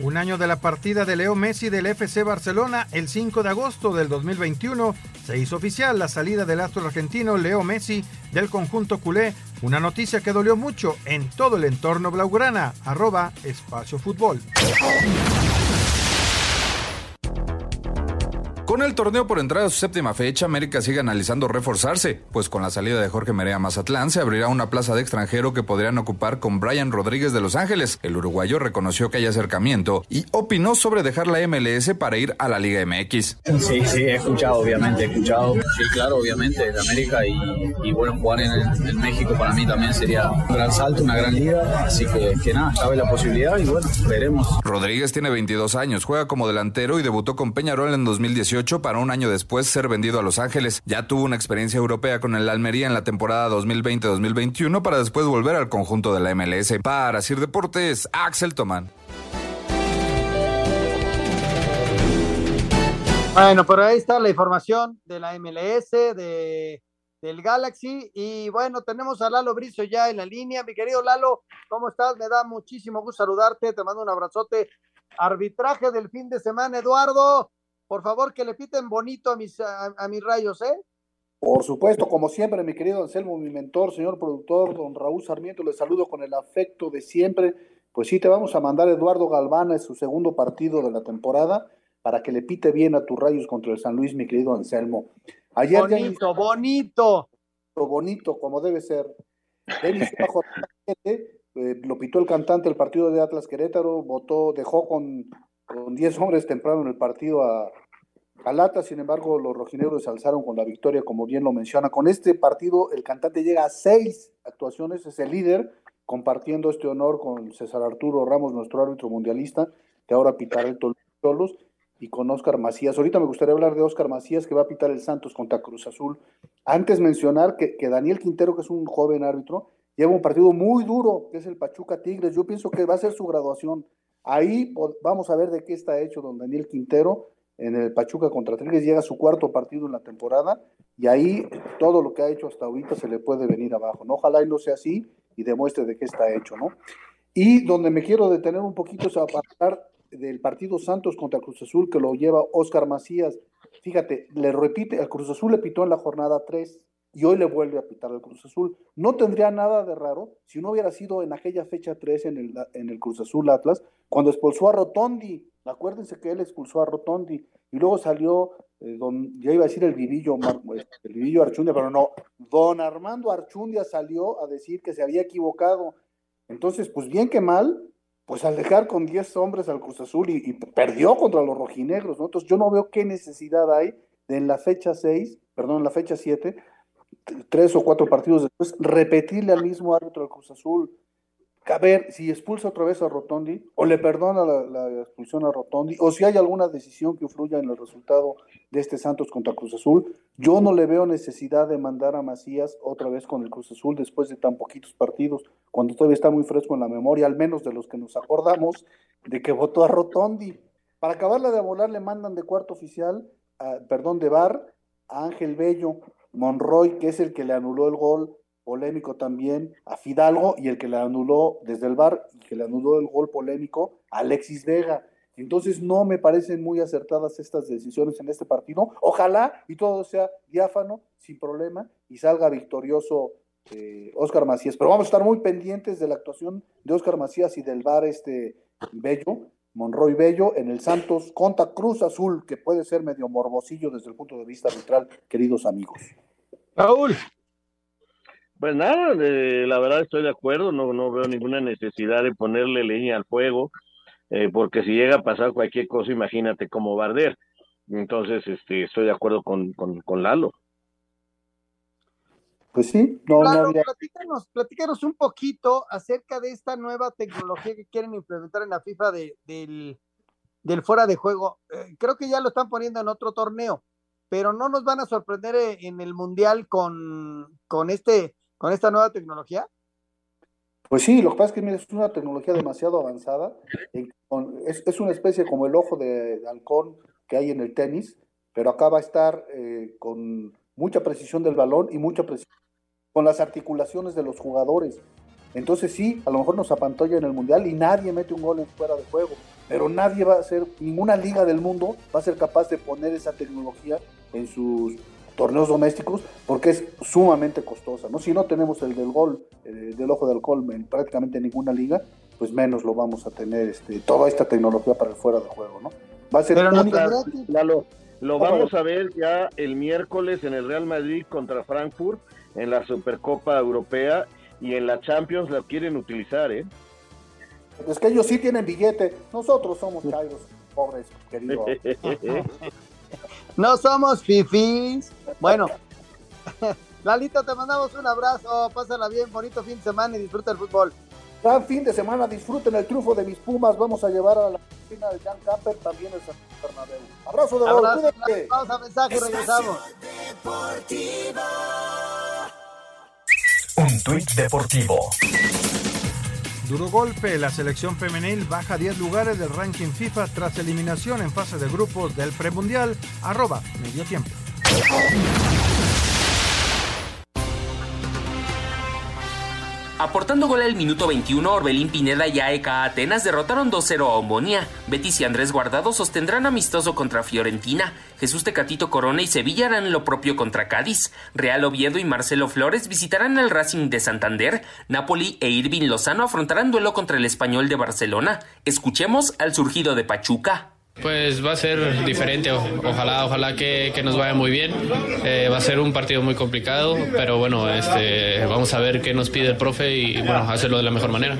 Un año de la partida de Leo Messi del FC Barcelona, el 5 de agosto del 2021, se hizo oficial la salida del astro argentino Leo Messi del conjunto culé, una noticia que dolió mucho en todo el entorno blaugrana, arroba espacio fútbol. Con el torneo por entrar a su séptima fecha, América sigue analizando reforzarse, pues con la salida de Jorge Merea Mazatlán se abrirá una plaza de extranjero que podrían ocupar con Brian Rodríguez de Los Ángeles. El uruguayo reconoció que hay acercamiento y opinó sobre dejar la MLS para ir a la Liga MX. Sí, sí, he escuchado, obviamente, he escuchado. Sí, claro, obviamente, de América y, bueno, jugar en, México para mí también sería un gran salto, una gran liga, así que, que nada, cabe la posibilidad y bueno, veremos. Rodríguez tiene 22 años, juega como delantero y debutó con Peñarol en 2018 para un año después ser vendido a Los Ángeles. Ya tuvo una experiencia europea con el Almería en la temporada 2020-2021 para después volver al conjunto de la MLS. Para Sir Deportes, Axel Tomán. Bueno, pero ahí está la información de la MLS, de, del Galaxy. Y bueno, tenemos a Lalo Brizo ya en la línea. Mi querido Lalo, ¿cómo estás? Me da muchísimo gusto saludarte. Te mando un abrazote. Arbitraje del fin de semana, Eduardo. Por favor, que le piten bonito a mis, a, mis rayos, ¿eh? Por supuesto, como siempre, mi querido Anselmo, mi mentor, señor productor, don Raúl Sarmiento, le saludo con el afecto de siempre. Pues sí, te vamos a mandar Eduardo Galván a su segundo partido de la temporada para que le pite bien a tus rayos contra el San Luis, mi querido Anselmo. Ayer bonito, bonito. Bonito, como debe ser. <laughs> Eh, lo pitó el cantante el partido de Atlas Querétaro, votó, dejó con con 10 hombres temprano en el partido a, Lata, sin embargo, los rojinegros se alzaron con la victoria, como bien lo menciona. Con este partido, el cantante llega a seis actuaciones, es el líder, compartiendo este honor con César Arturo Ramos, nuestro árbitro mundialista, que ahora pitará el Tolos, y con Oscar Macías. Ahorita me gustaría hablar de Oscar Macías, que va a pitar el Santos contra Cruz Azul. Antes mencionar que, que Daniel Quintero, que es un joven árbitro, lleva un partido muy duro, que es el Pachuca Tigres. Yo pienso que va a ser su graduación Ahí vamos a ver de qué está hecho don Daniel Quintero en el Pachuca contra Tigres. Llega su cuarto partido en la temporada y ahí todo lo que ha hecho hasta ahorita se le puede venir abajo. ¿no? Ojalá y no sea así y demuestre de qué está hecho. ¿no? Y donde me quiero detener un poquito es a hablar del partido Santos contra Cruz Azul que lo lleva Oscar Macías. Fíjate, le repite, el Cruz Azul le pitó en la jornada 3 y hoy le vuelve a pitar el Cruz Azul. No tendría nada de raro si no hubiera sido en aquella fecha 3 en el, en el Cruz Azul Atlas, cuando expulsó a Rotondi. Acuérdense que él expulsó a Rotondi y luego salió, eh, don, ya iba a decir el Vivillo, el Vivillo Archundia, pero no, don Armando Archundia salió a decir que se había equivocado. Entonces, pues bien que mal, pues al dejar con 10 hombres al Cruz Azul y, y, perdió contra los rojinegros, ¿no? Entonces yo no veo qué necesidad hay de en la fecha 6, perdón, en la fecha 7, tres o cuatro partidos después, repetirle al mismo árbitro del Cruz Azul. a ver si expulsa otra vez a Rotondi o le perdona la, expulsión a Rotondi o si hay alguna decisión que influya en el resultado de este Santos contra Cruz Azul. Yo no le veo necesidad de mandar a Macías otra vez con el Cruz Azul después de tan poquitos partidos, cuando todavía está muy fresco en la memoria, al menos de los que nos acordamos, de que votó a Rotondi. Para acabarla de volar le mandan de cuarto oficial, perdón, de bar a Ángel Bello, Monroy, que es el que le anuló el gol polémico también a Fidalgo y el que le anuló desde el bar y que le anuló el gol polémico a Alexis Vega. Entonces no me parecen muy acertadas estas decisiones en este partido. Ojalá y todo sea diáfano, sin problema, y salga victorioso eh, Oscar Macías. Pero vamos a estar muy pendientes de la actuación de Oscar Macías y del bar este Bello, Monroy Bello, en el Santos contra Cruz Azul, que puede ser medio morbosillo desde el punto de vista arbitral, queridos amigos. Raúl. Pues nada, la verdad estoy de acuerdo, no, no veo ninguna necesidad de ponerle leña al fuego, eh, porque si llega a pasar cualquier cosa, imagínate cómo barder. Entonces, este, estoy de acuerdo con, con, Lalo. Pues sí, no, claro, platícanos, platícanos, un poquito acerca de esta nueva tecnología que quieren implementar en la FIFA de, del, del fuera de juego. Eh, creo que ya lo están poniendo en otro torneo, pero no nos van a sorprender eh, en el Mundial con, con este con esta nueva tecnología? Pues sí, lo que pasa es que es una tecnología demasiado avanzada. Es, una especie como el ojo de, halcón que hay en el tenis, pero acá va a estar eh, con mucha precisión del balón y mucha precisión con las articulaciones de los jugadores. Entonces sí, a lo mejor nos apantolla en el Mundial y nadie mete un gol en fuera de juego, pero nadie va a ser, ninguna liga del mundo va a ser capaz de poner esa tecnología en sus torneos domésticos porque es sumamente costosa, ¿no? Si no tenemos el del gol, eh, del ojo del alcohol en prácticamente ninguna liga, pues menos lo vamos a tener este, toda esta tecnología para el fuera de juego, ¿no? Va a ser Pero lo vamos a ver ya el miércoles en el Real Madrid contra Frankfurt en la Supercopa Europea y en la Champions la quieren utilizar, ¿eh? Es que ellos sí tienen billete, nosotros somos chairos, pobres, queridos. <laughs> No somos fifis. Bueno, <laughs> Lalito, te mandamos un abrazo. Pásala bien, bonito fin de semana y disfruta el fútbol. Gran fin de semana, disfruten el triunfo de mis Pumas. Vamos a llevar a la oficina de Jan Camper también el San Bernabéu. Abrazo de gol, Vamos a mensaje y regresamos. Un tuit deportivo. Duro golpe, la selección femenil baja 10 lugares del ranking FIFA tras eliminación en fase de grupos del premundial. Arroba medio tiempo. Aportando gol al minuto 21, Orbelín Pineda y AEK Atenas derrotaron 2-0 a Omonia. Betis y Andrés Guardado sostendrán amistoso contra Fiorentina. Jesús Tecatito Corona y Sevilla harán lo propio contra Cádiz. Real Oviedo y Marcelo Flores visitarán el Racing de Santander. Napoli e Irving Lozano afrontarán duelo contra el Español de Barcelona. Escuchemos al surgido de Pachuca. Pues va a ser diferente, ojalá, ojalá que, nos vaya muy bien. Eh, va a ser un partido muy complicado, pero bueno, este, vamos a ver qué nos pide el profe y bueno, hacerlo de la mejor manera.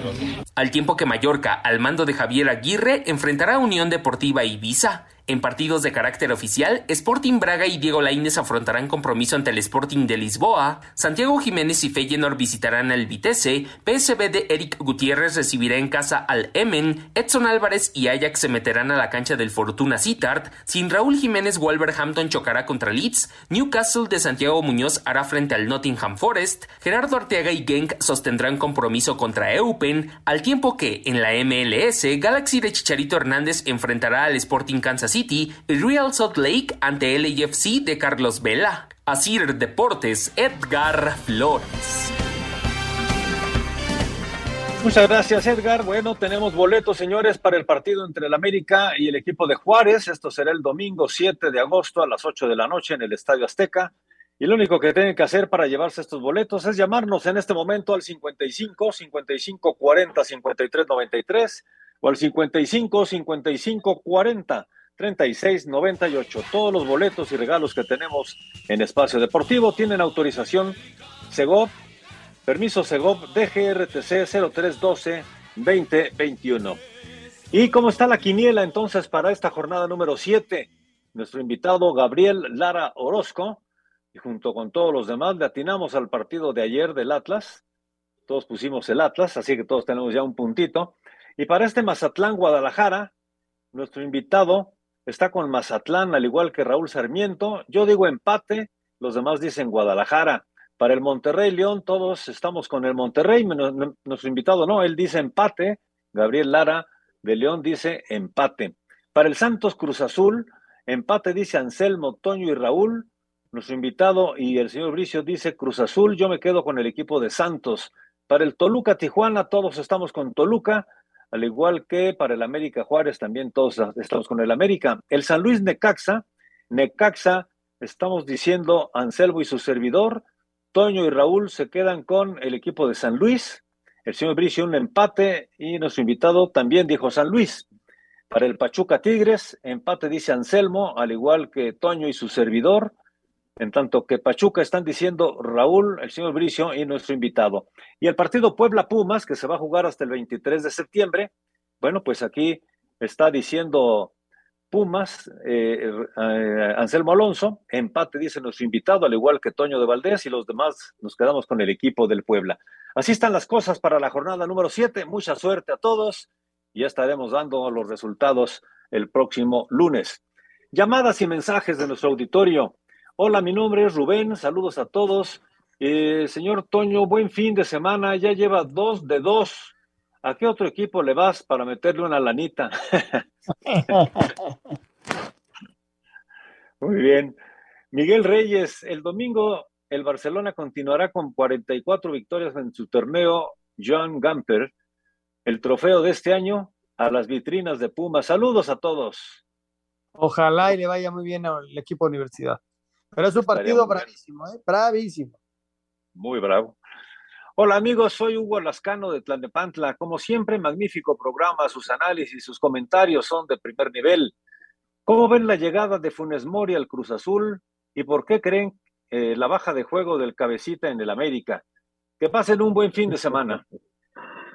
Al tiempo que Mallorca, al mando de Javier Aguirre, enfrentará a Unión Deportiva Ibiza. En partidos de carácter oficial, Sporting Braga y Diego Laínez afrontarán compromiso ante el Sporting de Lisboa, Santiago Jiménez y Feyenoord visitarán al Vitesse, PSV de Eric Gutiérrez recibirá en casa al Emen, Edson Álvarez y Ajax se meterán a la cancha del Fortuna Sittard, sin Raúl Jiménez Wolverhampton chocará contra Leeds, Newcastle de Santiago Muñoz hará frente al Nottingham Forest, Gerardo Arteaga y Genk sostendrán compromiso contra Eupen, al tiempo que en la MLS Galaxy de Chicharito Hernández enfrentará al Sporting Kansas City y Real Salt Lake ante el AFC de Carlos Vela. Asir Deportes, Edgar Flores. Muchas gracias, Edgar. Bueno, tenemos boletos, señores, para el partido entre el América y el equipo de Juárez. Esto será el domingo 7 de agosto a las 8 de la noche en el Estadio Azteca. Y lo único que tienen que hacer para llevarse estos boletos es llamarnos en este momento al 55 55 40 53 93 o al 55 55 40 3698. Todos los boletos y regalos que tenemos en Espacio Deportivo tienen autorización Segov, permiso Segov DGRTC 0312 2021. ¿Y cómo está la quiniela entonces para esta jornada número 7? Nuestro invitado Gabriel Lara Orozco, y junto con todos los demás le atinamos al partido de ayer del Atlas, todos pusimos el Atlas, así que todos tenemos ya un puntito. Y para este Mazatlán Guadalajara, nuestro invitado está con Mazatlán, al igual que Raúl Sarmiento. Yo digo empate, los demás dicen Guadalajara. Para el Monterrey León, todos estamos con el Monterrey. Nuestro invitado no, él dice empate. Gabriel Lara de León dice empate. Para el Santos Cruz Azul, empate dice Anselmo, Toño y Raúl. Nuestro invitado y el señor Bricio dice Cruz Azul. Yo me quedo con el equipo de Santos. Para el Toluca Tijuana, todos estamos con Toluca, al igual que para el América Juárez, también todos estamos con el América. El San Luis Necaxa, Necaxa, estamos diciendo Anselmo y su servidor. Toño y Raúl se quedan con el equipo de San Luis. El señor Bricio un empate y nuestro invitado también dijo San Luis. Para el Pachuca Tigres, empate dice Anselmo, al igual que Toño y su servidor. En tanto que Pachuca están diciendo Raúl, el señor Bricio y nuestro invitado. Y el partido Puebla Pumas, que se va a jugar hasta el 23 de septiembre, bueno, pues aquí está diciendo Pumas, eh, eh, Anselmo Alonso, empate dice nuestro invitado, al igual que Toño de Valdés, y los demás nos quedamos con el equipo del Puebla. Así están las cosas para la jornada número 7. Mucha suerte a todos. y Ya estaremos dando los resultados el próximo lunes. Llamadas y mensajes de nuestro auditorio Hola, mi nombre es Rubén, saludos a todos. Eh, señor Toño, buen fin de semana, ya lleva dos de dos. ¿A qué otro equipo le vas para meterle una lanita? <laughs> Muy bien. Miguel Reyes, el domingo el Barcelona continuará con 44 victorias en su torneo John Gamper, el trofeo de este año a las vitrinas de Puma. Saludos a todos. Ojalá y le vaya muy bien al equipo de universidad. Pero es un partido bravísimo, ¿eh? Bravísimo. Muy bravo. Hola amigos, soy Hugo Lascano de Tlanepantla. Como siempre, magnífico programa, sus análisis, sus comentarios son de primer nivel. ¿Cómo ven la llegada de Funes Mori al Cruz Azul y por qué creen eh, la baja de juego del cabecita en el América? Que pasen un buen fin de semana.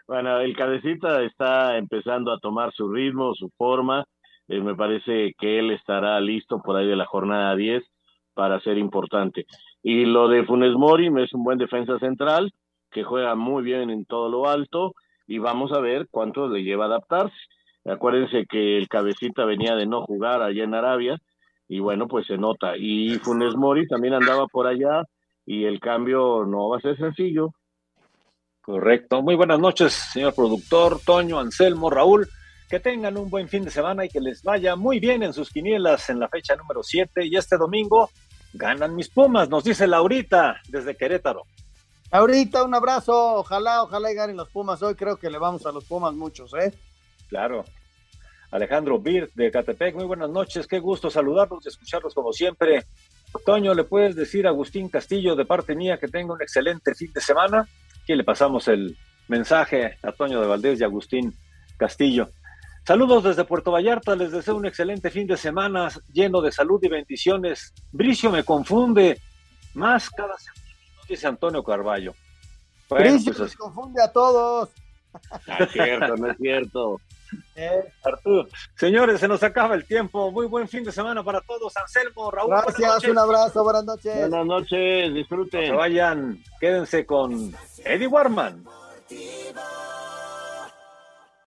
Bueno, el cabecita está empezando a tomar su ritmo, su forma. Eh, me parece que él estará listo por ahí de la jornada 10 para ser importante. Y lo de Funes Mori es un buen defensa central que juega muy bien en todo lo alto y vamos a ver cuánto le lleva a adaptarse. Acuérdense que el cabecita venía de no jugar allá en Arabia y bueno, pues se nota. Y Funes Mori también andaba por allá y el cambio no va a ser sencillo. Correcto. Muy buenas noches, señor productor, Toño, Anselmo, Raúl. Que tengan un buen fin de semana y que les vaya muy bien en sus quinielas en la fecha número 7 y este domingo Ganan mis Pumas, nos dice Laurita desde Querétaro. Laurita, un abrazo. Ojalá, ojalá y ganen los Pumas. Hoy creo que le vamos a los Pumas muchos, ¿eh? Claro. Alejandro Bir de Catepec, muy buenas noches. Qué gusto saludarlos y escucharlos como siempre. Toño, ¿le puedes decir a Agustín Castillo de parte mía que tenga un excelente fin de semana? Aquí le pasamos el mensaje a Toño de Valdés y Agustín Castillo. Saludos desde Puerto Vallarta, les deseo un excelente fin de semana lleno de salud y bendiciones. Bricio me confunde más cada semana, dice Antonio Carballo. Bricio pues confunde a todos. No es cierto, no es cierto. <laughs> Eh, Arturo. Señores, se nos acaba el tiempo. Muy buen fin de semana para todos. Anselmo, Raúl. Gracias, un abrazo, buenas noches. Buenas noches, disfruten. se vayan, quédense con Eddie Warman.